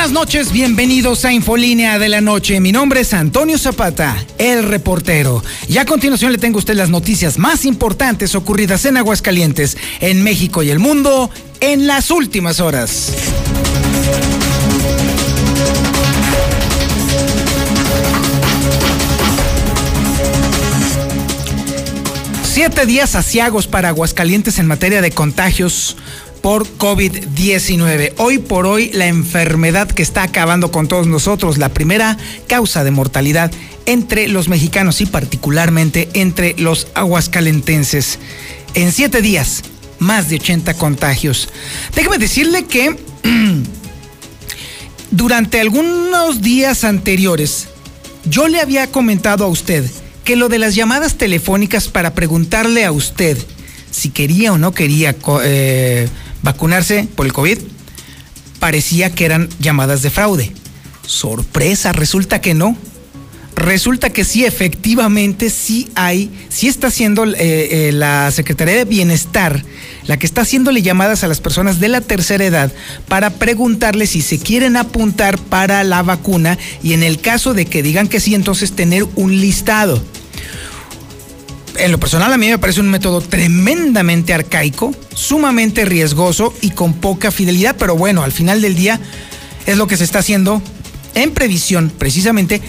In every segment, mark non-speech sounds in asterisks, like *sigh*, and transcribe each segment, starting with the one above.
Buenas noches, bienvenidos a Infolínea de la Noche. Mi nombre es Antonio Zapata, el reportero. Y a continuación le tengo a usted las noticias más importantes ocurridas en Aguascalientes, en México y el mundo en las últimas horas. Siete días asiagos para Aguascalientes en materia de contagios por COVID-19. Hoy por hoy la enfermedad que está acabando con todos nosotros, la primera causa de mortalidad entre los mexicanos y particularmente entre los aguascalentenses. En siete días, más de 80 contagios. Déjeme decirle que *clears throat* durante algunos días anteriores yo le había comentado a usted que lo de las llamadas telefónicas para preguntarle a usted si quería o no quería eh, vacunarse por el COVID, parecía que eran llamadas de fraude. Sorpresa, resulta que no. Resulta que sí, efectivamente, sí hay, sí está haciendo eh, eh, la Secretaría de Bienestar, la que está haciéndole llamadas a las personas de la tercera edad para preguntarles si se quieren apuntar para la vacuna y en el caso de que digan que sí, entonces tener un listado en lo personal a mí me parece un método tremendamente arcaico, sumamente riesgoso y con poca fidelidad, pero bueno, al final del día es lo que se está haciendo en previsión precisamente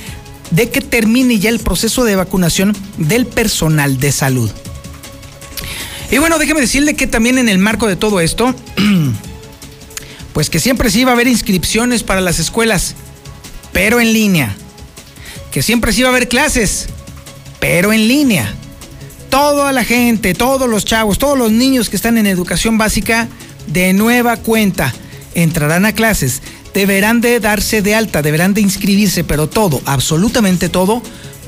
de que termine ya el proceso de vacunación del personal de salud. Y bueno, déjeme decirle que también en el marco de todo esto, *clears throat* pues que siempre se iba a haber inscripciones para las escuelas, pero en línea. Que siempre se iba a haber clases, pero en línea toda la gente, todos los chavos, todos los niños que están en educación básica, de nueva cuenta, entrarán a clases, deberán de darse de alta, deberán de inscribirse, pero todo, absolutamente todo,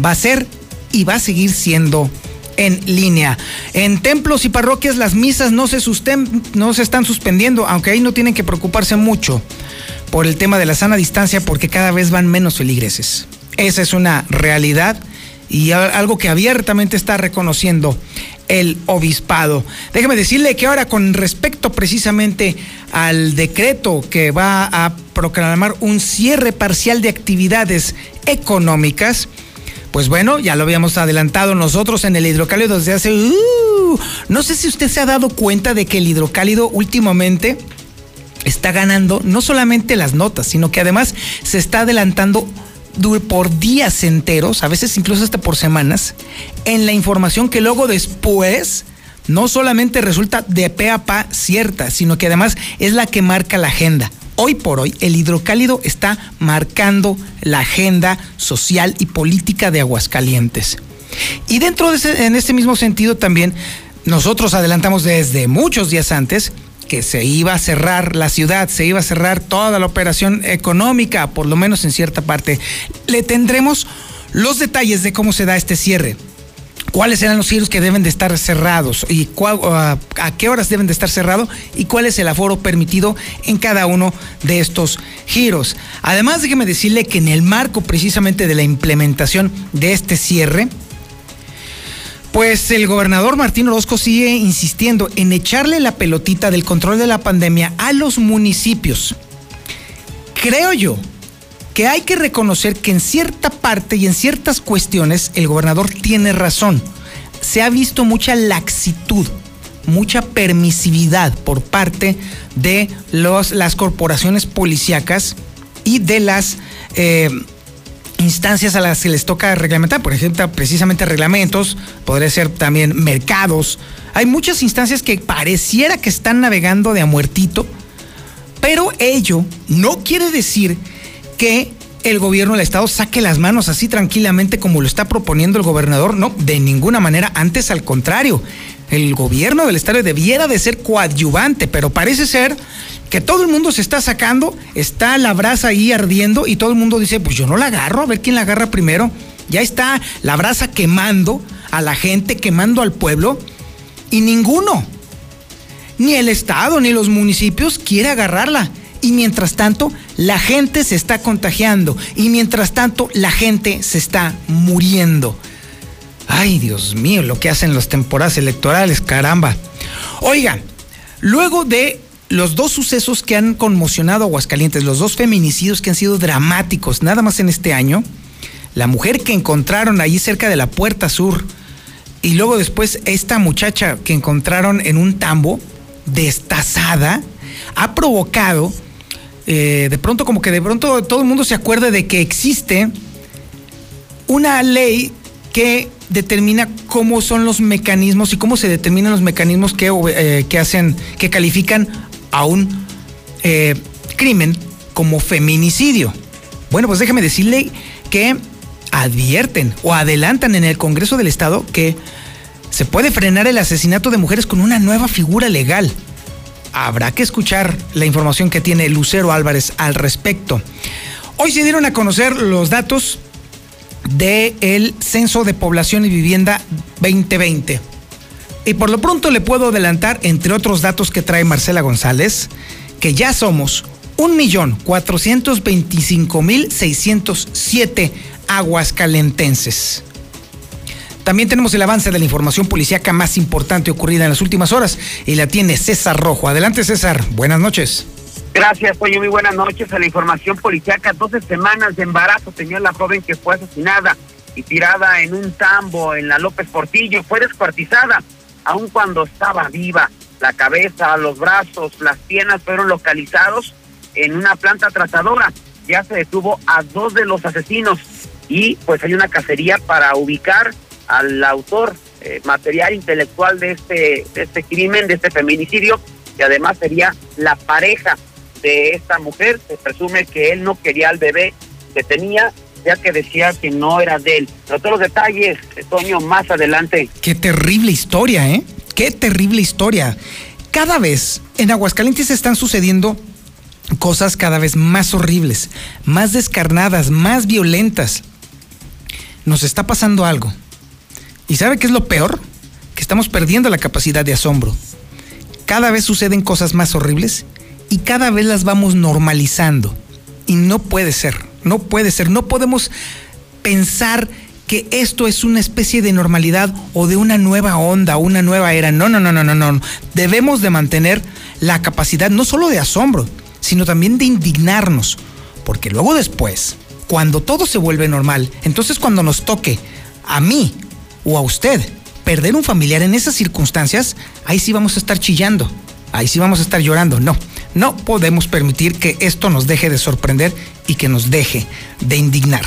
va a ser y va a seguir siendo en línea. En templos y parroquias las misas no se, no se están suspendiendo, aunque ahí no tienen que preocuparse mucho por el tema de la sana distancia porque cada vez van menos feligreses. Esa es una realidad y algo que abiertamente está reconociendo el obispado. Déjeme decirle que ahora con respecto precisamente al decreto que va a proclamar un cierre parcial de actividades económicas, pues bueno, ya lo habíamos adelantado nosotros en el hidrocálido desde hace... Uh, no sé si usted se ha dado cuenta de que el hidrocálido últimamente está ganando no solamente las notas, sino que además se está adelantando por días enteros, a veces incluso hasta por semanas, en la información que luego después no solamente resulta de pe a pa cierta, sino que además es la que marca la agenda. Hoy por hoy, el hidrocálido está marcando la agenda social y política de Aguascalientes. Y dentro de ese, en mismo sentido también, nosotros adelantamos desde muchos días antes se iba a cerrar la ciudad, se iba a cerrar toda la operación económica, por lo menos en cierta parte. Le tendremos los detalles de cómo se da este cierre. ¿Cuáles serán los giros que deben de estar cerrados y a, qué horas deben de estar cerrados y cuál es el aforo permitido en cada uno de estos giros? Además, déjeme decirle que en el marco precisamente de la implementación de este cierre, pues el gobernador Martín Orozco sigue insistiendo en echarle la pelotita del control de la pandemia a los municipios. Creo yo que hay que reconocer que en cierta parte y en ciertas cuestiones el gobernador tiene razón. Se ha visto mucha laxitud, mucha permisividad por parte de los, las corporaciones policíacas y de las eh, instancias a las que les toca reglamentar, por ejemplo, precisamente reglamentos, podría ser también mercados. Hay muchas instancias que pareciera que están navegando de a muertito, pero ello no quiere decir que el gobierno del Estado saque las manos así tranquilamente como lo está proponiendo el gobernador. No, de ninguna manera, antes al contrario. El gobierno del Estado debiera de ser coadyuvante, pero parece ser que todo el mundo se está sacando, está la brasa ahí ardiendo y todo el mundo dice, pues yo no la agarro, a ver quién la agarra primero. Ya está la brasa quemando a la gente, quemando al pueblo Y ninguno, ni el Estado ni los municipios quiere agarrarla. Y mientras tanto, la gente se está contagiando. Y mientras tanto, la gente se está muriendo. Ay, Dios mío, lo que hacen las temporadas electorales, caramba. Oiga, luego de los dos sucesos que han conmocionado a Aguascalientes, los dos feminicidios que han sido dramáticos, nada más en este año, la mujer que encontraron ahí cerca de la puerta sur y luego después esta muchacha que encontraron en un tambo, destazada, ha provocado, eh, de pronto como que de pronto todo el mundo se acuerde de que existe una ley que determina cómo son los mecanismos y cómo se determinan los mecanismos que, eh, que hacen, que califican a un eh, crimen como feminicidio. Bueno, pues déjame decirle que advierten o adelantan en el Congreso del Estado que se puede frenar el asesinato de mujeres con una nueva figura legal. Habrá que escuchar la información que tiene Lucero Álvarez al respecto. Hoy se dieron a conocer los datos del Censo de Población y Vivienda 2020. Y por lo pronto le puedo adelantar, entre otros datos que trae Marcela González, que ya somos 1.425.607 aguascalentenses. También tenemos el avance de la información policíaca más importante ocurrida en las últimas horas y la tiene César Rojo. Adelante César, buenas noches. Gracias, Pollo. Muy buenas noches. A la información policíaca, 12 semanas de embarazo tenía la joven que fue asesinada y tirada en un tambo en la López Portillo. Fue descuartizada aun cuando estaba viva. La cabeza, los brazos, las piernas fueron localizados en una planta trazadora. Ya se detuvo a dos de los asesinos y pues hay una cacería para ubicar al autor eh, material intelectual de este, de este crimen, de este feminicidio, que además sería la pareja de esta mujer. Se presume que él no quería al bebé que tenía, ya que decía que no era de él. Pero todos los detalles, Toño, más adelante. Qué terrible historia, ¿eh? Qué terrible historia. Cada vez en Aguascalientes están sucediendo cosas cada vez más horribles, más descarnadas, más violentas. Nos está pasando algo. ¿Y sabe qué es lo peor? Que estamos perdiendo la capacidad de asombro. Cada vez suceden cosas más horribles y cada vez las vamos normalizando. Y no puede ser, no puede ser, no podemos pensar que esto es una especie de normalidad o de una nueva onda, una nueva era. No, no, no, no, no, no. Debemos de mantener la capacidad no solo de asombro, sino también de indignarnos. Porque luego después, cuando todo se vuelve normal, entonces cuando nos toque a mí o a usted perder un familiar en esas circunstancias, ahí sí vamos a estar chillando, ahí sí vamos a estar llorando. No, no podemos permitir que esto nos deje de sorprender y que nos deje de indignar.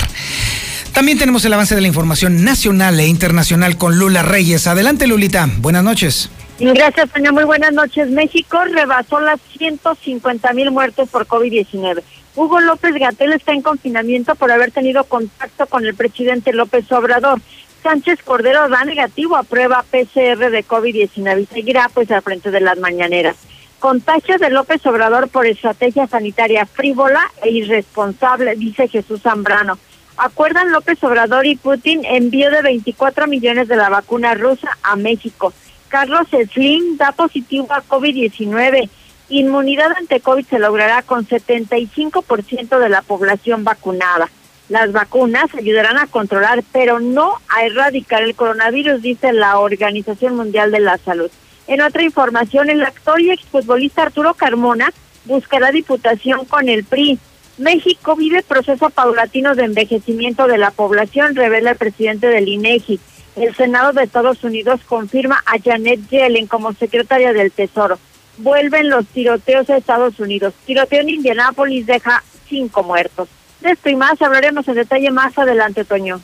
También tenemos el avance de la información nacional e internacional con Lula Reyes. Adelante, Lulita. Buenas noches. Gracias, señor. Muy buenas noches. México rebasó las 150 mil muertos por COVID-19. Hugo López Gatel está en confinamiento por haber tenido contacto con el presidente López Obrador. Sánchez Cordero da negativo a prueba PCR de COVID-19 y seguirá pues al frente de las mañaneras. Contagios de López Obrador por estrategia sanitaria frívola e irresponsable, dice Jesús Zambrano. Acuerdan López Obrador y Putin envío de 24 millones de la vacuna rusa a México. Carlos Slim da positivo a COVID-19. Inmunidad ante COVID se logrará con 75% de la población vacunada. Las vacunas ayudarán a controlar, pero no a erradicar el coronavirus, dice la Organización Mundial de la Salud. En otra información, el actor y exfutbolista Arturo Carmona buscará diputación con el PRI. México vive proceso paulatino de envejecimiento de la población, revela el presidente del INEGI. El Senado de Estados Unidos confirma a Janet Yellen como secretaria del Tesoro. Vuelven los tiroteos a Estados Unidos. Tiroteo en Indianápolis deja cinco muertos. De esto y más hablaremos en detalle más adelante, Toño.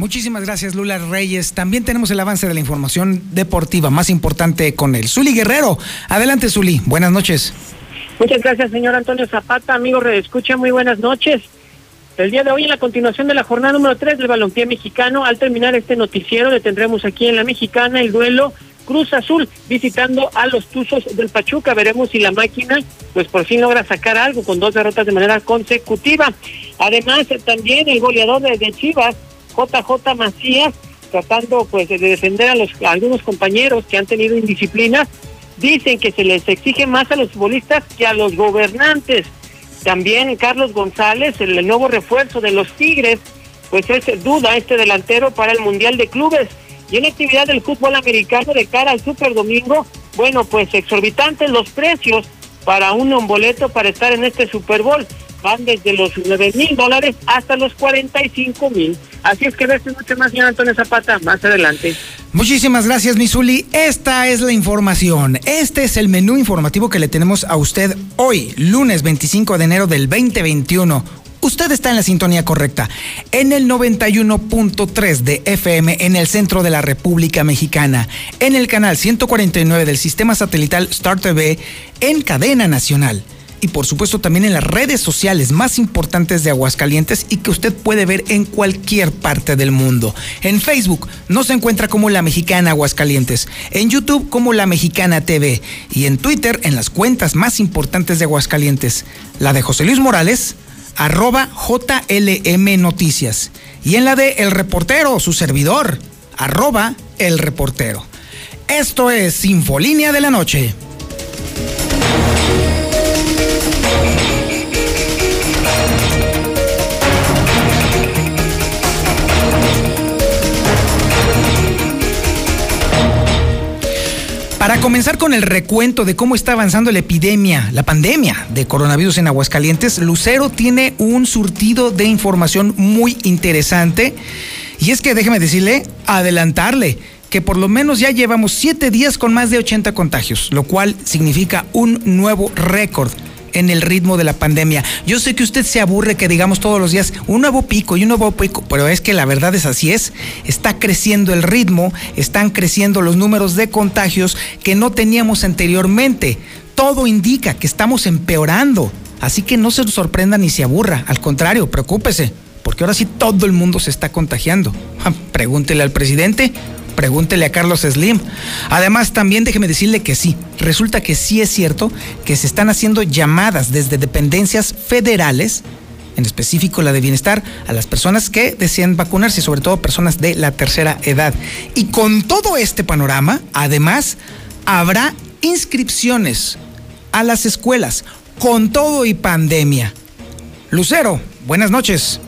Muchísimas gracias, Lula Reyes. También tenemos el avance de la información deportiva más importante con el Zuli Guerrero. Adelante, Zuli. Buenas noches. Muchas gracias, señor Antonio Zapata. Amigo Redescucha, muy buenas noches. El día de hoy, en la continuación de la jornada número 3 del balompié mexicano, al terminar este noticiero, le tendremos aquí en la mexicana el duelo Cruz Azul visitando a los Tuzos del Pachuca. Veremos si la máquina, pues por fin logra sacar algo con dos derrotas de manera consecutiva. Además, también el goleador de, Chivas, JJ Macías, tratando pues de defender a los algunos compañeros que han tenido indisciplina, dicen que se les exige más a los futbolistas que a los gobernantes. También Carlos González, el nuevo refuerzo de los Tigres, pues es duda este delantero para el Mundial de Clubes. Y en la actividad del fútbol americano de cara al Super Domingo, bueno, pues exorbitantes los precios para un boleto para estar en este Super Bowl. Van desde los 9 mil dólares hasta los 45 mil. Así es que ves mucho más, señor Antonio Zapata, más adelante. Muchísimas gracias, Misuli. Esta es la información. Este es el menú informativo que le tenemos a usted hoy, lunes 25 de enero del 2021. Usted está en la sintonía correcta, en el 91.3 de FM en el centro de la República Mexicana, en el canal 149 del sistema satelital Star TV, en cadena nacional y por supuesto también en las redes sociales más importantes de Aguascalientes y que usted puede ver en cualquier parte del mundo. En Facebook nos encuentra como La Mexicana Aguascalientes, en YouTube como La Mexicana TV y en Twitter en las cuentas más importantes de Aguascalientes, la de José Luis Morales, arroba JLM Noticias. Y en la de El Reportero, su servidor, arroba El Reportero. Esto es Infolínea de la Noche. Para comenzar con el recuento de cómo está avanzando la epidemia, la pandemia de coronavirus en Aguascalientes, Lucero tiene un surtido de información muy interesante. Y es que déjeme decirle, adelantarle, que por lo menos ya llevamos siete días con más de 80 contagios, lo cual significa un nuevo récord en el ritmo de la pandemia. Yo sé que usted se aburre que digamos todos los días un nuevo pico y un nuevo pico, pero es que la verdad es así es. Está creciendo el ritmo, están creciendo los números de contagios que no teníamos anteriormente. Todo indica que estamos empeorando. Así que no se sorprenda ni se aburra, al contrario, preocúpese, porque ahora sí todo el mundo se está contagiando. *laughs* Pregúntele al presidente Pregúntele a Carlos Slim. Además, también déjeme decirle que sí, resulta que sí es cierto que se están haciendo llamadas desde dependencias federales, en específico la de bienestar, a las personas que desean vacunarse, sobre todo personas de la tercera edad. Y con todo este panorama, además, habrá inscripciones a las escuelas, con todo y pandemia. Lucero, buenas noches.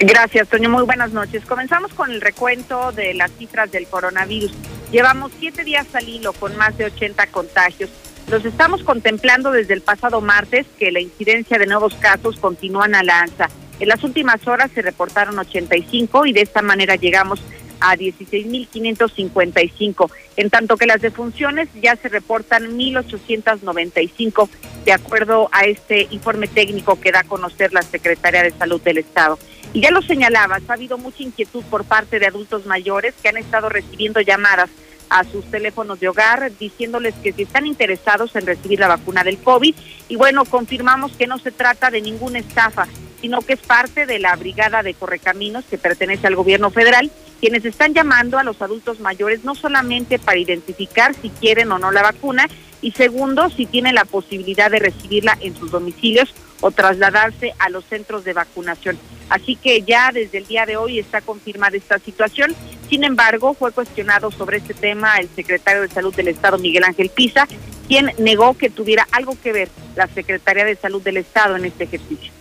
Gracias, Toño. Muy buenas noches. Comenzamos con el recuento de las cifras del coronavirus. Llevamos siete días al hilo con más de 80 contagios. Los estamos contemplando desde el pasado martes que la incidencia de nuevos casos continúan a la alza. En las últimas horas se reportaron 85 y de esta manera llegamos a 16.555, en tanto que las defunciones ya se reportan 1.895, de acuerdo a este informe técnico que da a conocer la Secretaría de Salud del Estado. Y ya lo señalabas, ha habido mucha inquietud por parte de adultos mayores que han estado recibiendo llamadas a sus teléfonos de hogar diciéndoles que si están interesados en recibir la vacuna del COVID. Y bueno, confirmamos que no se trata de ninguna estafa, sino que es parte de la Brigada de Correcaminos que pertenece al gobierno federal, quienes están llamando a los adultos mayores no solamente para identificar si quieren o no la vacuna, y segundo, si tienen la posibilidad de recibirla en sus domicilios o trasladarse a los centros de vacunación. Así que ya desde el día de hoy está confirmada esta situación. Sin embargo, fue cuestionado sobre este tema el secretario de Salud del Estado, Miguel Ángel Pisa, quien negó que tuviera algo que ver la Secretaría de Salud del Estado en este ejercicio.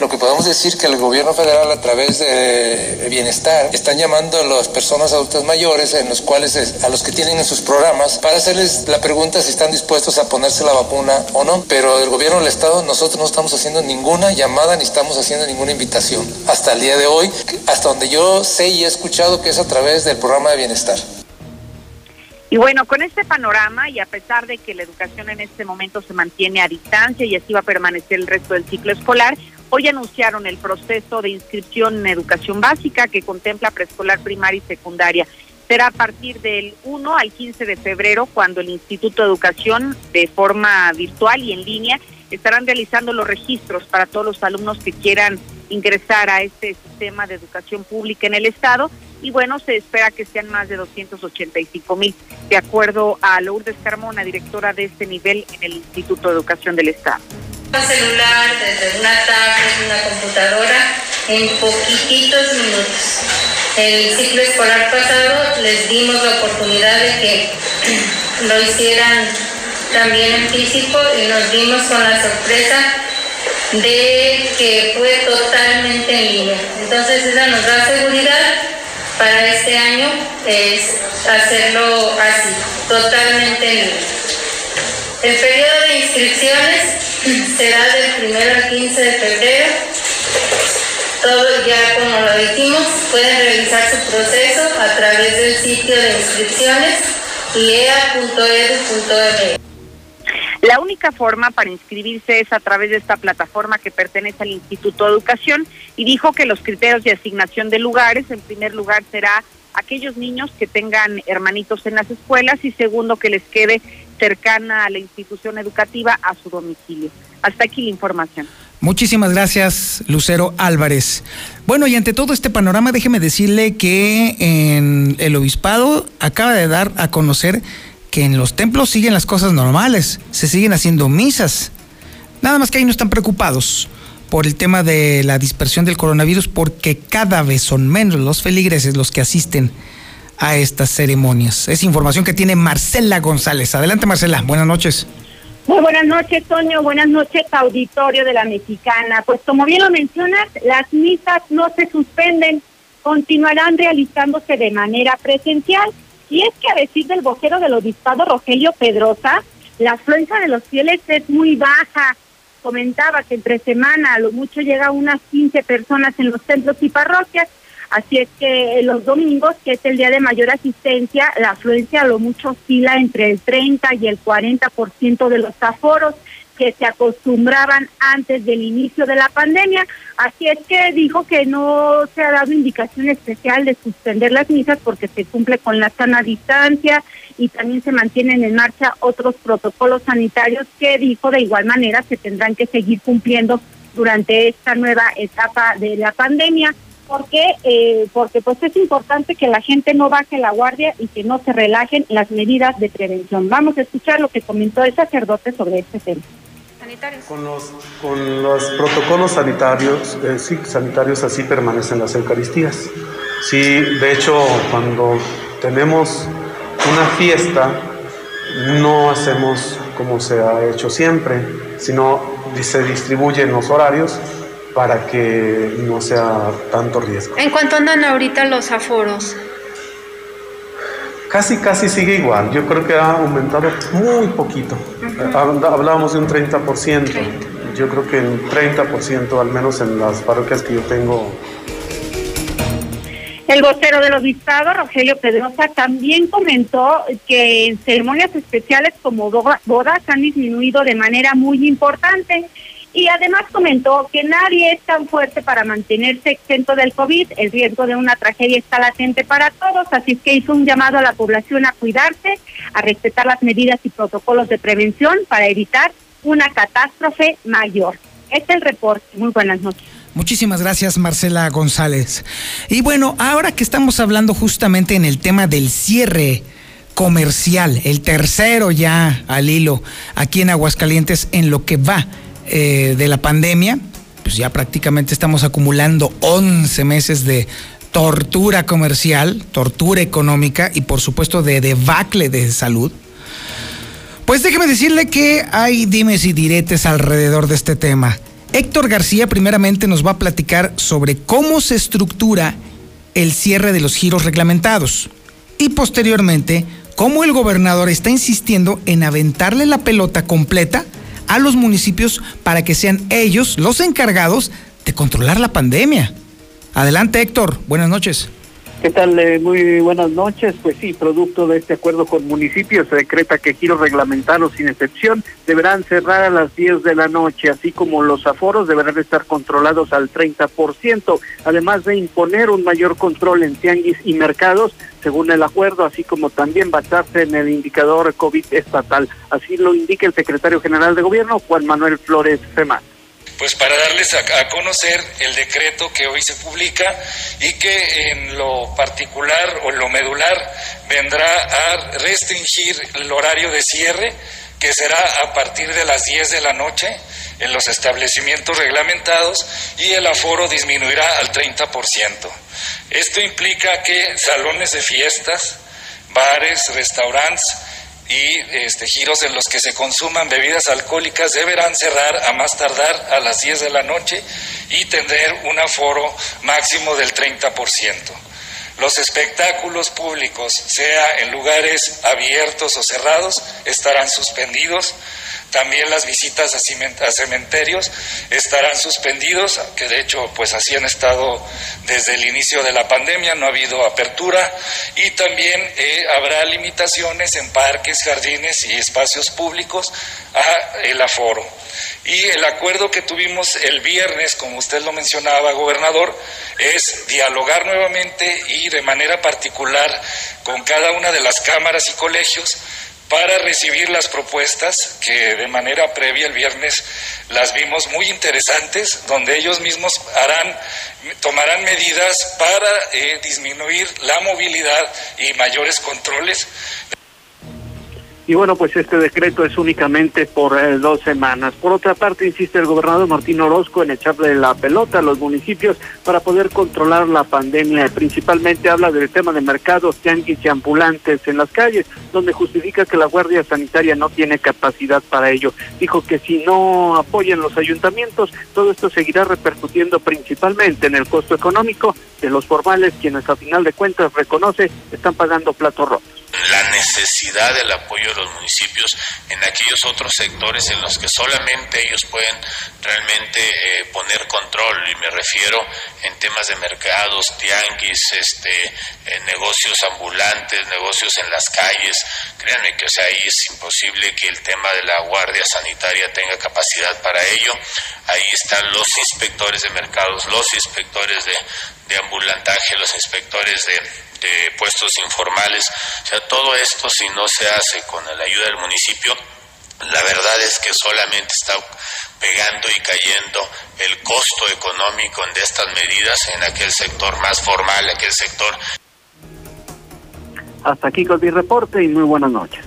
Lo que podemos decir que el gobierno federal a través de bienestar están llamando a las personas adultas mayores en los cuales a los que tienen en sus programas para hacerles la pregunta si están dispuestos a ponerse la vacuna o no. Pero el gobierno del estado nosotros no estamos haciendo ninguna llamada ni estamos haciendo ninguna invitación hasta el día de hoy, hasta donde yo sé y he escuchado que es a través del programa de bienestar. Y bueno, con este panorama y a pesar de que la educación en este momento se mantiene a distancia y así va a permanecer el resto del ciclo escolar, Hoy anunciaron el proceso de inscripción en educación básica que contempla preescolar, primaria y secundaria. Será a partir del 1 al 15 de febrero cuando el Instituto de Educación, de forma virtual y en línea, estarán realizando los registros para todos los alumnos que quieran ingresar a este sistema de educación pública en el Estado. Y bueno, se espera que sean más de 285 mil, de acuerdo a Lourdes Carmona, directora de este nivel en el Instituto de Educación del Estado celular, desde una tablet, una computadora, en poquititos minutos. El ciclo escolar pasado les dimos la oportunidad de que *clears throat* lo hicieran también en físico y nos dimos con la sorpresa de que fue totalmente en línea. Entonces esa nos da seguridad para este año es hacerlo así, totalmente en línea. El periodo de inscripciones será del 1 al 15 de febrero. Todo ya como lo dijimos, pueden revisar su proceso a través del sitio de inscripciones iea.edu.mx. La única forma para inscribirse es a través de esta plataforma que pertenece al Instituto de Educación y dijo que los criterios de asignación de lugares, en primer lugar, será aquellos niños que tengan hermanitos en las escuelas y segundo, que les quede cercana a la institución educativa a su domicilio. Hasta aquí la información. Muchísimas gracias, Lucero Álvarez. Bueno, y ante todo este panorama, déjeme decirle que en el obispado acaba de dar a conocer que en los templos siguen las cosas normales, se siguen haciendo misas. Nada más que ahí no están preocupados por el tema de la dispersión del coronavirus porque cada vez son menos los feligreses los que asisten a estas ceremonias. Es información que tiene Marcela González. Adelante Marcela, buenas noches. Muy buenas noches, Toño. Buenas noches, auditorio de la Mexicana. Pues como bien lo mencionas, las misas no se suspenden, continuarán realizándose de manera presencial. Y es que a decir del vocero del obispado Rogelio Pedrosa, la afluencia de los fieles es muy baja. Comentaba que entre semana a lo mucho llega unas 15 personas en los templos y parroquias Así es que los domingos, que es el día de mayor asistencia, la afluencia a lo mucho oscila entre el 30 y el 40% de los aforos que se acostumbraban antes del inicio de la pandemia. Así es que dijo que no se ha dado indicación especial de suspender las misas porque se cumple con la sana distancia y también se mantienen en marcha otros protocolos sanitarios que dijo de igual manera se tendrán que seguir cumpliendo durante esta nueva etapa de la pandemia porque eh, porque pues es importante que la gente no baje la guardia y que no se relajen las medidas de prevención. Vamos a escuchar lo que comentó el sacerdote sobre este tema. Con los, con los protocolos sanitarios, eh, sí, sanitarios así permanecen las Eucaristías. Sí, de hecho, cuando tenemos una fiesta, no hacemos como se ha hecho siempre, sino se distribuyen los horarios para que no sea tanto riesgo. ¿En cuánto andan ahorita los aforos? Casi, casi sigue igual. Yo creo que ha aumentado muy poquito. Hablábamos de un 30%. Yo creo que en 30%, al menos en las parroquias que yo tengo. El vocero del obispado, Rogelio Pedrosa, también comentó que en ceremonias especiales como bodas han disminuido de manera muy importante y además comentó que nadie es tan fuerte para mantenerse exento del COVID, el riesgo de una tragedia está latente para todos, así que hizo un llamado a la población a cuidarse, a respetar las medidas y protocolos de prevención para evitar una catástrofe mayor. Este es el reporte. Muy buenas noches. Muchísimas gracias, Marcela González. Y bueno, ahora que estamos hablando justamente en el tema del cierre comercial, el tercero ya al hilo aquí en Aguascalientes en lo que va eh, de la pandemia, pues ya prácticamente estamos acumulando 11 meses de tortura comercial, tortura económica y por supuesto de debacle de salud. Pues déjeme decirle que hay dimes y diretes alrededor de este tema. Héctor García primeramente nos va a platicar sobre cómo se estructura el cierre de los giros reglamentados y posteriormente cómo el gobernador está insistiendo en aventarle la pelota completa a los municipios para que sean ellos los encargados de controlar la pandemia. Adelante Héctor, buenas noches. ¿Qué tal? Eh, muy buenas noches. Pues sí, producto de este acuerdo con municipios, se decreta que giros reglamentados sin excepción deberán cerrar a las 10 de la noche, así como los aforos deberán estar controlados al 30%, además de imponer un mayor control en tianguis y mercados, según el acuerdo, así como también basarse en el indicador COVID estatal. Así lo indica el secretario general de gobierno, Juan Manuel Flores Femán pues para darles a, conocer el decreto que hoy se publica y que en lo particular o en lo medular vendrá a restringir el horario de cierre que será a partir de las 10 de la noche en los establecimientos reglamentados y el aforo disminuirá al 30%. Esto implica que salones de fiestas, bares, restaurantes y este, giros en los que se consuman bebidas alcohólicas deberán cerrar a más tardar a las 10 de la noche y tener un aforo máximo del 30%. Los espectáculos públicos, sea en lugares abiertos o cerrados, estarán suspendidos. También las visitas a cementerios estarán suspendidos, que de hecho pues así han estado desde el inicio de la pandemia, no ha habido apertura y también eh, habrá limitaciones en parques, jardines y espacios públicos a el aforo. Y el acuerdo que tuvimos el viernes, como usted lo mencionaba, gobernador, es dialogar nuevamente y de manera particular con cada una de las cámaras y colegios para recibir las propuestas que de manera previa el viernes las vimos muy interesantes, donde ellos mismos harán, tomarán medidas para eh, disminuir la movilidad y mayores controles y bueno, pues este decreto es únicamente por eh, dos semanas. Por otra parte, insiste el gobernador Martín Orozco en echarle la pelota a los municipios para poder controlar la pandemia. Principalmente habla del tema de mercados, tianguis y ambulantes en las calles, donde justifica que la Guardia Sanitaria no tiene capacidad para ello. Dijo que si no apoyan los ayuntamientos, todo esto seguirá repercutiendo principalmente en el costo económico de los formales, quienes a final de cuentas reconoce están pagando platos rotos la necesidad del apoyo de los municipios en aquellos otros sectores en los que solamente ellos pueden realmente eh, poner control y me refiero en temas de mercados, tianguis, este, eh, negocios ambulantes, negocios en las calles. Créanme que o sea, ahí es imposible que el tema de la guardia sanitaria tenga capacidad para ello. Ahí están los inspectores de mercados, los inspectores de, de ambulantaje, los inspectores de de puestos informales. O sea, todo esto si no se hace con la ayuda del municipio, la verdad es que solamente está pegando y cayendo el costo económico de estas medidas en aquel sector más formal, aquel sector. Hasta aquí con mi reporte y muy buenas noches.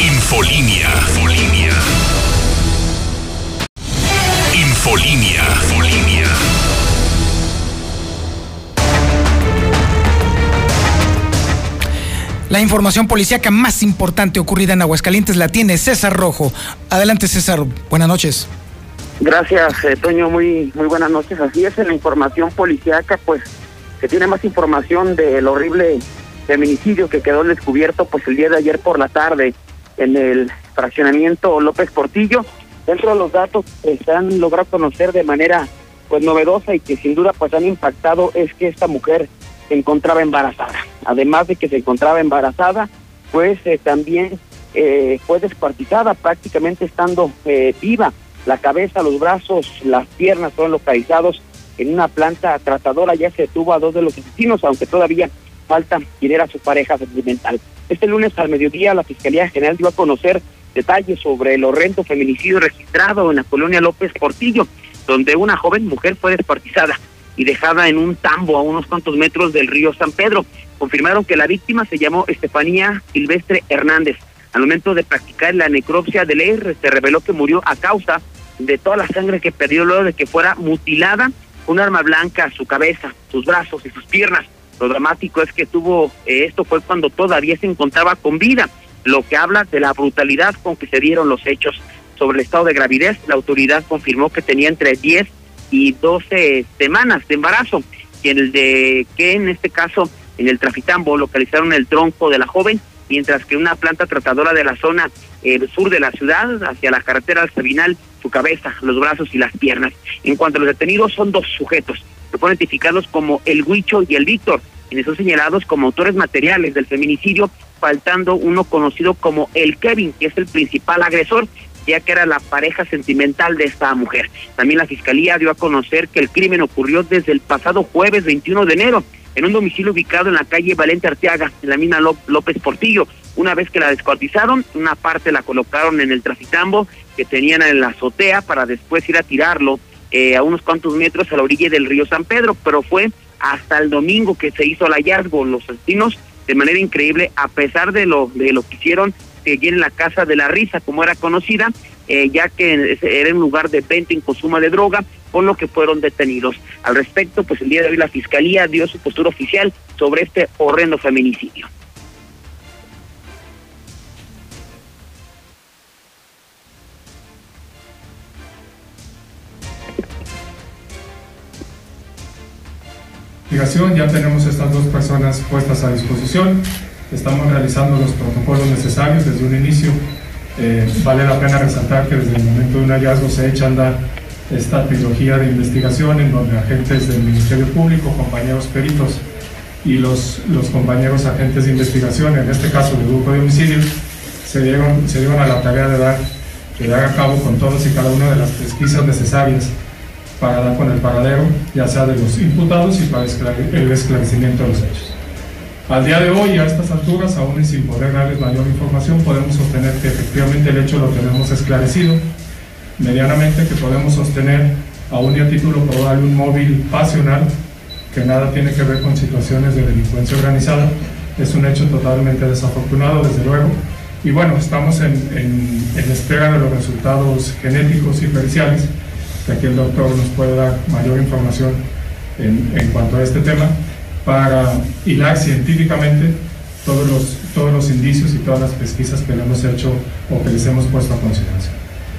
Infolinia. Infolinia. Infolinia. Infolinia. La información policíaca más importante ocurrida en Aguascalientes la tiene César Rojo. Adelante, César. Buenas noches. Gracias, eh, Toño. Muy, muy buenas noches. Así es, en la información policíaca, pues se tiene más información del horrible feminicidio que quedó descubierto pues el día de ayer por la tarde en el fraccionamiento López Portillo. Dentro de los datos que se han logrado conocer de manera pues novedosa y que sin duda pues han impactado es que esta mujer se encontraba embarazada. Además de que se encontraba embarazada, pues eh, también eh, fue descuartizada prácticamente estando eh, viva. La cabeza, los brazos, las piernas fueron localizados en una planta tratadora. Ya se detuvo a dos de los asesinos, aunque todavía falta quien era su pareja sentimental. Este lunes al mediodía la Fiscalía General dio a conocer detalles sobre el horrendo feminicidio registrado en la colonia López Portillo, donde una joven mujer fue descuartizada y dejada en un tambo a unos cuantos metros del río San Pedro. Confirmaron que la víctima se llamó Estefanía Silvestre Hernández. Al momento de practicar la necropsia del R, se reveló que murió a causa de toda la sangre que perdió luego de que fuera mutilada un arma blanca a su cabeza, sus brazos y sus piernas. Lo dramático es que tuvo eh, esto fue cuando todavía se encontraba con vida, lo que habla de la brutalidad con que se dieron los hechos. Sobre el estado de gravidez, la autoridad confirmó que tenía entre 10 y 12 semanas de embarazo, y el de que en este caso en el Trafitambo localizaron el tronco de la joven, mientras que una planta tratadora de la zona eh, sur de la ciudad, hacia la carretera al Sabinal, su cabeza, los brazos y las piernas. En cuanto a los detenidos, son dos sujetos, que fueron identificados como el Huicho y el Víctor, quienes son señalados como autores materiales del feminicidio, faltando uno conocido como el Kevin, que es el principal agresor, que era la pareja sentimental de esta mujer. También la fiscalía dio a conocer que el crimen ocurrió desde el pasado jueves 21 de enero en un domicilio ubicado en la calle Valente Arteaga, en la mina López Portillo. Una vez que la descuartizaron, una parte la colocaron en el trafitambo que tenían en la azotea para después ir a tirarlo eh, a unos cuantos metros a la orilla del río San Pedro, pero fue hasta el domingo que se hizo el hallazgo. Los asesinos, de manera increíble, a pesar de lo, de lo que hicieron, que en la Casa de la Risa, como era conocida, eh, ya que era un lugar de venta y consumo de droga, con lo que fueron detenidos. Al respecto, pues el día de hoy la Fiscalía dio su postura oficial sobre este horrendo feminicidio. Ya tenemos estas dos personas puestas a disposición. Estamos realizando los protocolos necesarios desde un inicio. Eh, vale la pena resaltar que desde el momento de un hallazgo se echa a andar esta trilogía de investigación en donde agentes del Ministerio Público, compañeros peritos y los, los compañeros agentes de investigación, en este caso del grupo de homicidios, se dieron, se dieron a la tarea de dar, de dar a cabo con todos y cada una de las pesquisas necesarias para dar con el paradero, ya sea de los imputados y para el esclarecimiento de los hechos. Al día de hoy, a estas alturas, aún sin poder darles mayor información, podemos sostener que efectivamente el hecho lo tenemos esclarecido, medianamente que podemos sostener, aún y a título probable, un móvil pasional que nada tiene que ver con situaciones de delincuencia organizada. Es un hecho totalmente desafortunado, desde luego. Y bueno, estamos en, en, en espera de los resultados genéticos y periciales que aquí el doctor nos puede dar mayor información en, en cuanto a este tema, para hilar científicamente todos los, todos los indicios y todas las pesquisas que le hemos hecho o que les hemos puesto a consideración.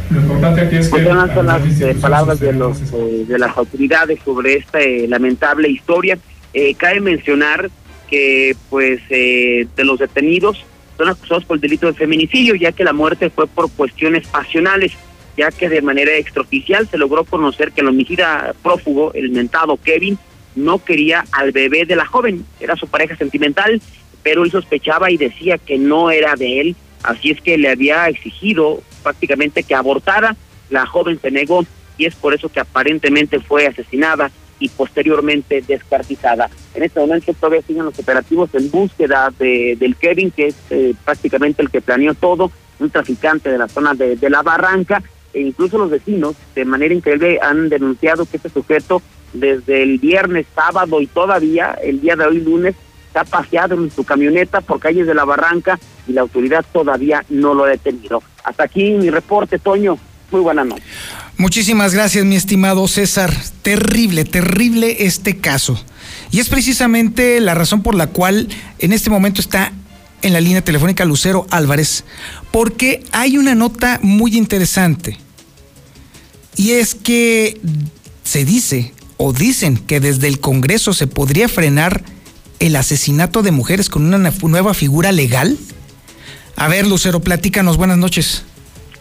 Lo importante aquí es pues que... son las eh, palabras de, los, eh, de las autoridades sobre esta eh, lamentable historia. Eh, cabe mencionar que pues de los detenidos son acusados por el delito de feminicidio, ya que la muerte fue por cuestiones pasionales ya que de manera extraoficial se logró conocer que el homicida prófugo, el mentado Kevin, no quería al bebé de la joven, era su pareja sentimental, pero él sospechaba y decía que no era de él, así es que le había exigido prácticamente que abortara, la joven se negó y es por eso que aparentemente fue asesinada y posteriormente descartizada. En este momento todavía siguen los operativos en búsqueda de, del Kevin, que es eh, prácticamente el que planeó todo, un traficante de la zona de, de la barranca, e incluso los vecinos, de manera increíble, han denunciado que este sujeto desde el viernes, sábado y todavía el día de hoy lunes está paseado en su camioneta por calles de la Barranca y la autoridad todavía no lo ha detenido. Hasta aquí mi reporte, Toño. Muy buenas noches. Muchísimas gracias, mi estimado César. Terrible, terrible este caso. Y es precisamente la razón por la cual en este momento está en la línea telefónica Lucero Álvarez, porque hay una nota muy interesante. Y es que se dice o dicen que desde el Congreso se podría frenar el asesinato de mujeres con una nueva figura legal. A ver, Lucero, platícanos, buenas noches.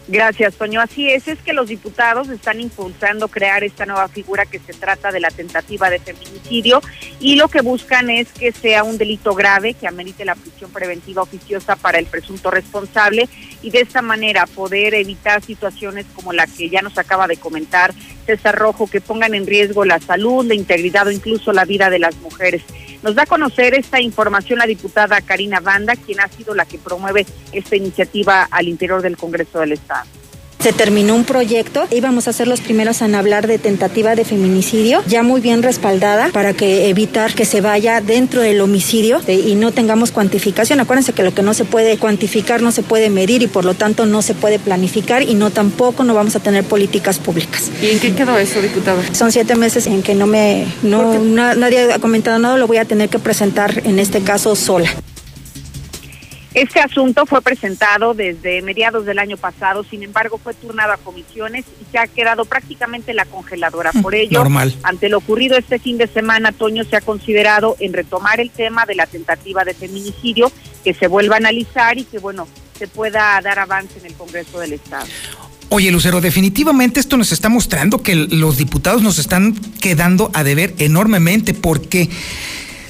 Gracias, Toño. Así es, es que los diputados están impulsando crear esta nueva figura que se trata de la tentativa de feminicidio y lo que buscan es que sea un delito grave que amerite la prisión preventiva oficiosa para el presunto responsable y de esta manera poder evitar situaciones como la que ya nos acaba de comentar César Rojo, que pongan en riesgo la salud, la integridad o incluso la vida de las mujeres. Nos da a conocer esta información la diputada Karina Banda, quien ha sido la que promueve esta iniciativa al interior del Congreso del Estado. Se terminó un proyecto, íbamos a ser los primeros en hablar de tentativa de feminicidio, ya muy bien respaldada para que evitar que se vaya dentro del homicidio eh, y no tengamos cuantificación. Acuérdense que lo que no se puede cuantificar no se puede medir y por lo tanto no se puede planificar y no tampoco no vamos a tener políticas públicas. ¿Y en qué quedó eso, diputada? Son siete meses en que no me, no, nadie ha comentado nada, lo voy a tener que presentar en este caso sola. Este asunto fue presentado desde mediados del año pasado, sin embargo fue turnado a comisiones y se ha quedado prácticamente la congeladora. Por ello, ante lo ocurrido este fin de semana, Toño se ha considerado en retomar el tema de la tentativa de feminicidio, que se vuelva a analizar y que, bueno, se pueda dar avance en el Congreso del Estado. Oye, Lucero, definitivamente esto nos está mostrando que los diputados nos están quedando a deber enormemente porque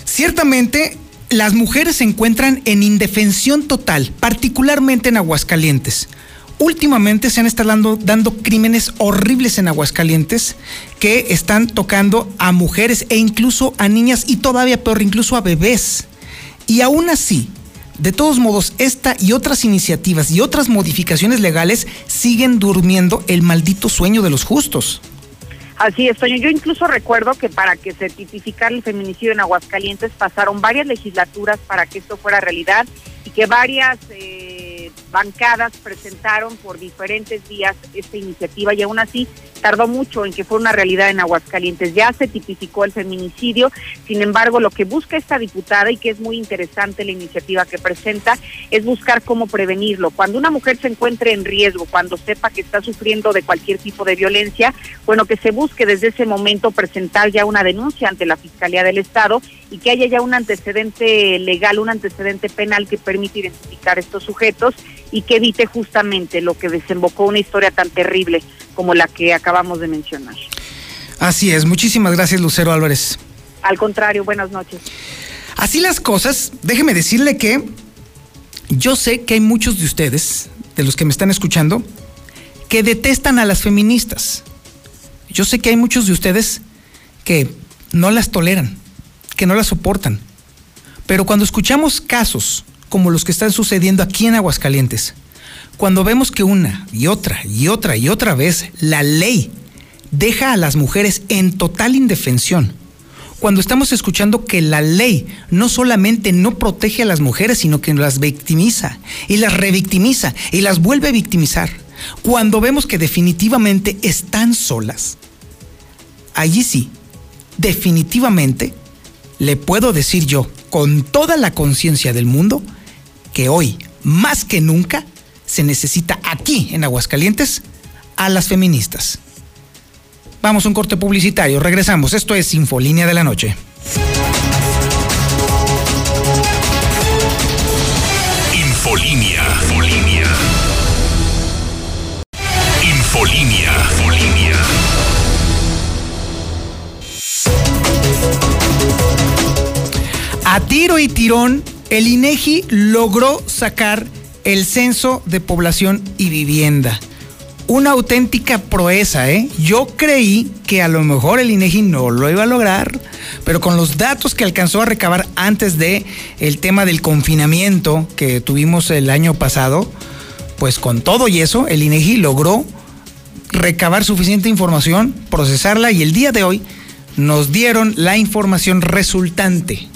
ciertamente las mujeres se encuentran en indefensión total, particularmente en Aguascalientes. Últimamente se han estado dando, crímenes horribles en Aguascalientes que están tocando a mujeres e incluso a niñas y todavía peor, incluso a bebés. Y aún así, de todos modos, esta y otras iniciativas y otras modificaciones legales siguen durmiendo el maldito sueño de los justos. Así es, Toño. Yo incluso recuerdo que para que se tipificara el feminicidio en Aguascalientes pasaron varias legislaturas para que esto fuera realidad y que varias eh, bancadas presentaron por diferentes días esta iniciativa y aún así tardó mucho en que fuera una realidad en Aguascalientes. Ya se tipificó el feminicidio, sin embargo, lo que busca esta diputada y que es muy interesante la iniciativa que presenta es buscar cómo prevenirlo. Cuando una mujer se encuentre en riesgo, cuando sepa que está sufriendo de cualquier tipo de violencia, bueno, que se busque desde ese momento presentar ya una denuncia ante la Fiscalía del Estado y que haya ya un antecedente legal, un antecedente penal que permite identificar estos sujetos y que evite justamente lo que desembocó una historia tan terrible como la que acabamos de mencionar. Así es, muchísimas gracias Lucero Álvarez. Al contrario, buenas noches. Así las cosas, déjeme decirle que yo sé que hay muchos de ustedes, de los que me están escuchando, que detestan a las feministas. Yo sé que hay muchos de ustedes que no las toleran, que no las soportan. Pero cuando escuchamos casos como los que están sucediendo aquí en Aguascalientes, cuando vemos que una y otra y otra y otra vez la ley deja a las mujeres en total indefensión, cuando estamos escuchando que la ley no solamente no protege a las mujeres, sino que las victimiza y las revictimiza y las vuelve a victimizar, cuando vemos que definitivamente están solas, allí sí, definitivamente le puedo decir yo, con toda la conciencia del mundo, que hoy, más que nunca, se necesita aquí en Aguascalientes a las feministas. Vamos a un corte publicitario, regresamos. Esto es Infolínea de la Noche. Infolínea, Infolínea. Infolínea, Infolínea. A tiro y tirón, el INEGI logró sacar el censo de población y vivienda. Una auténtica proeza, ¿eh? Yo creí que a lo mejor el INEGI no lo iba a lograr, pero con los datos que alcanzó a recabar antes de el tema del confinamiento que tuvimos el año pasado, pues con todo y eso, el INEGI logró recabar suficiente información, procesarla y el día de hoy nos dieron la información resultante.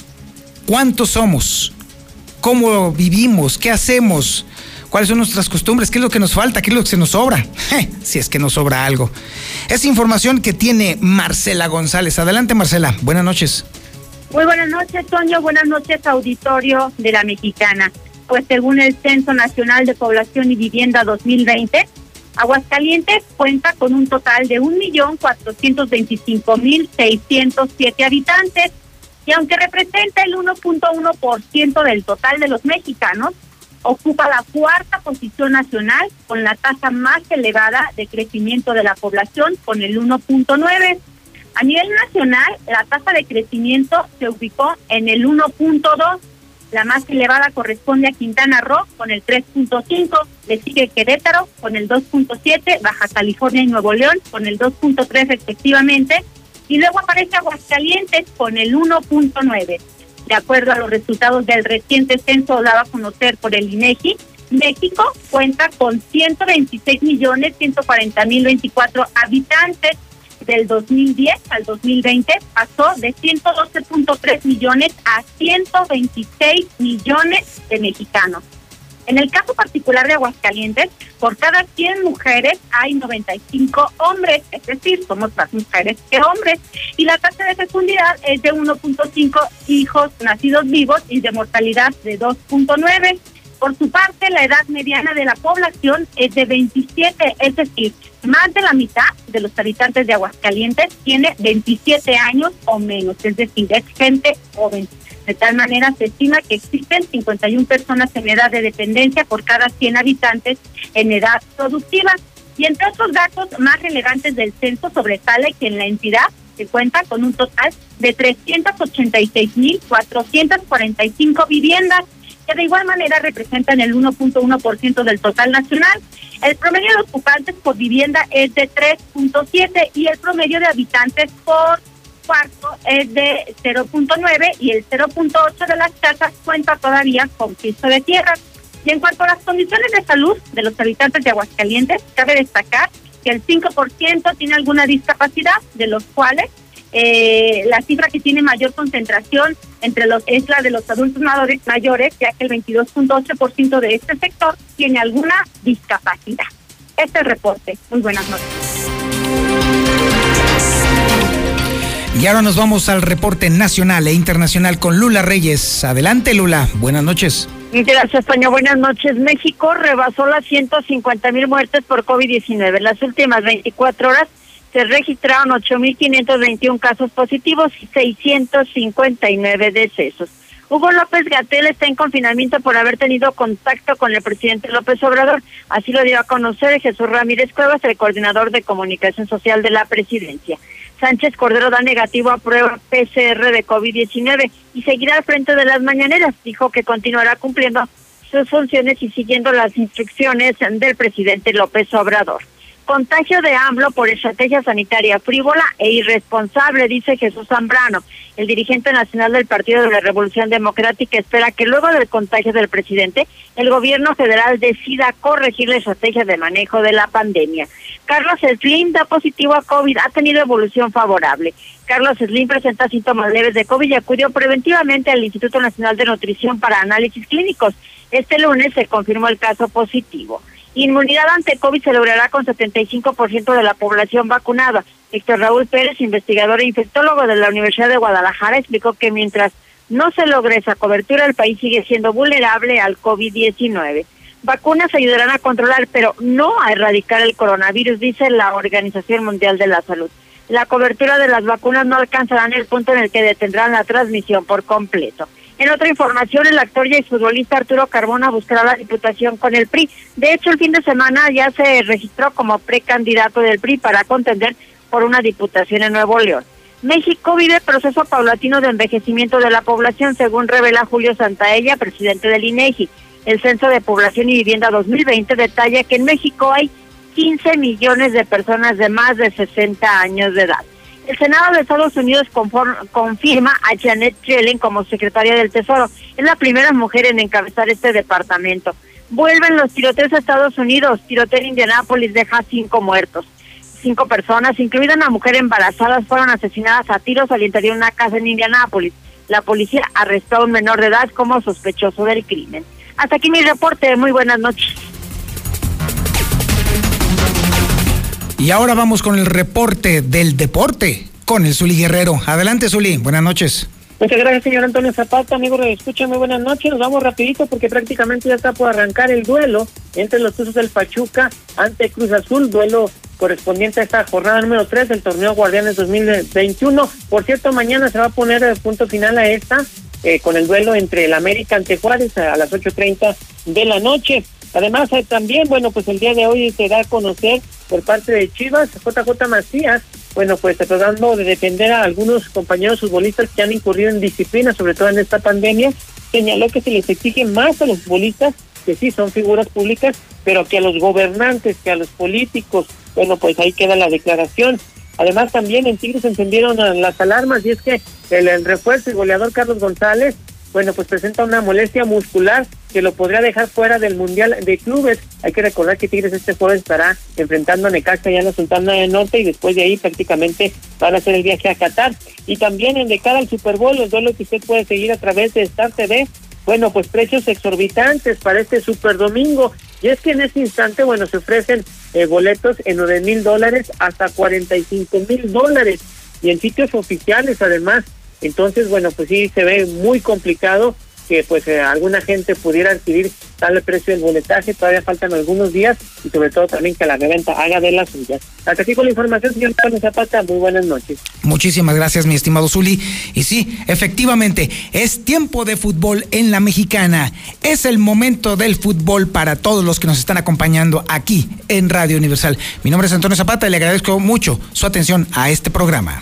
¿Cuántos somos? ¿Cómo vivimos? ¿Qué hacemos? ¿Cuáles son nuestras costumbres? ¿Qué es lo que nos falta? ¿Qué es lo que se nos sobra? si es que nos sobra algo. Es información que tiene Marcela González. Adelante, Marcela. Buenas noches. Muy buenas noches, Toño. Buenas noches, auditorio de la Mexicana. Pues según el Censo Nacional de Población y Vivienda 2020, Aguascalientes cuenta con un total de 1.425.607 habitantes y aunque representa el 1.1% del total de los mexicanos, ocupa la cuarta posición nacional con la tasa más elevada de crecimiento de la población con el 1.9. A nivel nacional, la tasa de crecimiento se ubicó en el 1.2. La más elevada corresponde a Quintana Roo con el 3.5, le sigue Querétaro con el 2.7, Baja California y Nuevo León con el 2.3 respectivamente, y luego aparece Aguascalientes con el 1.9. De acuerdo a los resultados del reciente censo dado a conocer por el INEGI, México cuenta con 126 millones 140 mil 24 habitantes. Del 2010 al 2020 pasó de 112.3 millones a 126 millones de mexicanos. En el caso particular de Aguascalientes, por cada 100 mujeres hay 95 hombres, es decir, somos más mujeres que hombres, y la tasa de fecundidad es de 1.5 hijos nacidos vivos y de mortalidad de 2.9. Por su parte, la edad mediana de la población es de 27, es decir, más de la mitad de los habitantes de Aguascalientes tiene 27 años o menos, es decir, es gente joven. De tal manera se estima que existen 51 personas en edad de dependencia por cada 100 habitantes en edad productiva. Y entre otros datos más relevantes del censo sobresale que en la entidad se cuenta con un total de 386.445 viviendas, que de igual manera representan el 1.1% del total nacional. El promedio de ocupantes por vivienda es de 3.7 y el promedio de habitantes por cuarto es de 0.9 y el 0.8 de las casas cuenta todavía con piso de tierra. Y en cuanto a las condiciones de salud de los habitantes de Aguascalientes, cabe destacar que el 5% tiene alguna discapacidad, de los cuales eh, la cifra que tiene mayor concentración entre los es la de los adultos mayores, ya que el 22.12% de este sector tiene alguna discapacidad. Este es el reporte. Muy buenas noches. Y ahora nos vamos al reporte nacional e internacional con Lula Reyes. Adelante, Lula. Buenas noches. Gracias, España. Buenas noches. México rebasó las 150 mil muertes por COVID-19. En las últimas 24 horas se registraron 8.521 casos positivos y 659 decesos. Hugo López Gatel está en confinamiento por haber tenido contacto con el presidente López Obrador. Así lo dio a conocer Jesús Ramírez Cuevas, el coordinador de comunicación social de la presidencia. Sánchez Cordero da negativo a prueba PCR de COVID-19 y seguirá al frente de las mañaneras. Dijo que continuará cumpliendo sus funciones y siguiendo las instrucciones del presidente López Obrador. Contagio de AMLO por estrategia sanitaria frívola e irresponsable, dice Jesús Zambrano. El dirigente nacional del Partido de la Revolución Democrática espera que luego del contagio del presidente, el gobierno federal decida corregir la estrategia de manejo de la pandemia. Carlos Slim da positivo a COVID, ha tenido evolución favorable. Carlos Slim presenta síntomas leves de COVID y acudió preventivamente al Instituto Nacional de Nutrición para análisis clínicos. Este lunes se confirmó el caso positivo. Inmunidad ante COVID se logrará con 75% de la población vacunada. Héctor Raúl Pérez, investigador e infectólogo de la Universidad de Guadalajara, explicó que mientras no se logre esa cobertura, el país sigue siendo vulnerable al COVID-19. Vacunas ayudarán a controlar, pero no a erradicar el coronavirus, dice la Organización Mundial de la Salud. La cobertura de las vacunas no alcanzará el punto en el que detendrán la transmisión por completo. En otra información, el actor y exfutbolista Arturo Carbona buscará la diputación con el PRI. De hecho, el fin de semana ya se registró como precandidato del PRI para contender por una diputación en Nuevo León. México vive proceso paulatino de envejecimiento de la población, según revela Julio Santaella, presidente del INEGI. El Censo de Población y Vivienda 2020 detalla que en México hay 15 millones de personas de más de 60 años de edad. El Senado de Estados Unidos confirma a Janet Yellen como secretaria del Tesoro. Es la primera mujer en encabezar este departamento. Vuelven los tiroteos a Estados Unidos. Tiroteo en Indianápolis deja cinco muertos. Cinco personas, incluida una mujer embarazada, fueron asesinadas a tiros al interior de una casa en Indianápolis. La policía arrestó a un menor de edad como sospechoso del crimen. Hasta aquí mi reporte. Muy buenas noches. Y ahora vamos con el reporte del deporte con el Zuli Guerrero. Adelante, Zuli. Buenas noches. Muchas gracias, señor Antonio Zapata. Amigo, escucha, muy buenas noches. Nos vamos rapidito porque prácticamente ya está por arrancar el duelo entre los Tuzos del Pachuca ante Cruz Azul, duelo correspondiente a esta jornada número 3 del torneo Guardianes 2021. Por cierto, mañana se va a poner el punto final a esta eh, con el duelo entre el América ante Juárez a las 8.30 de la noche. Además, eh, también, bueno, pues el día de hoy se da a conocer por parte de Chivas, JJ Macías, bueno, pues tratando de defender a algunos compañeros futbolistas que han incurrido en disciplina, sobre todo en esta pandemia, señaló que se les exige más a los futbolistas, que sí son figuras públicas, pero que a los gobernantes, que a los políticos, bueno, pues ahí queda la declaración. Además, también en Tigres encendieron las alarmas y es que el, el refuerzo y goleador Carlos González bueno, pues presenta una molestia muscular que lo podría dejar fuera del Mundial de Clubes. Hay que recordar que Tigres este jueves estará enfrentando a Necaxa ya en la Sultana del Norte y después de ahí prácticamente van a hacer el viaje a Qatar. Y también en de cara al Super Bowl, el duelo que usted puede seguir a través de Star TV. Bueno, pues precios exorbitantes para este Super Domingo. Y es que en este instante, bueno, se ofrecen eh, boletos en 9 mil dólares hasta 45 mil dólares. Y en sitios oficiales, además, entonces, bueno, pues sí se ve muy complicado que pues eh, alguna gente pudiera adquirir tal precio del boletaje, todavía faltan algunos días y sobre todo también que la reventa haga de las suyas. Hasta aquí con la información, señor Carlos Zapata, muy buenas noches. Muchísimas gracias, mi estimado Zuli. Y sí, efectivamente, es tiempo de fútbol en la mexicana. Es el momento del fútbol para todos los que nos están acompañando aquí en Radio Universal. Mi nombre es Antonio Zapata y le agradezco mucho su atención a este programa.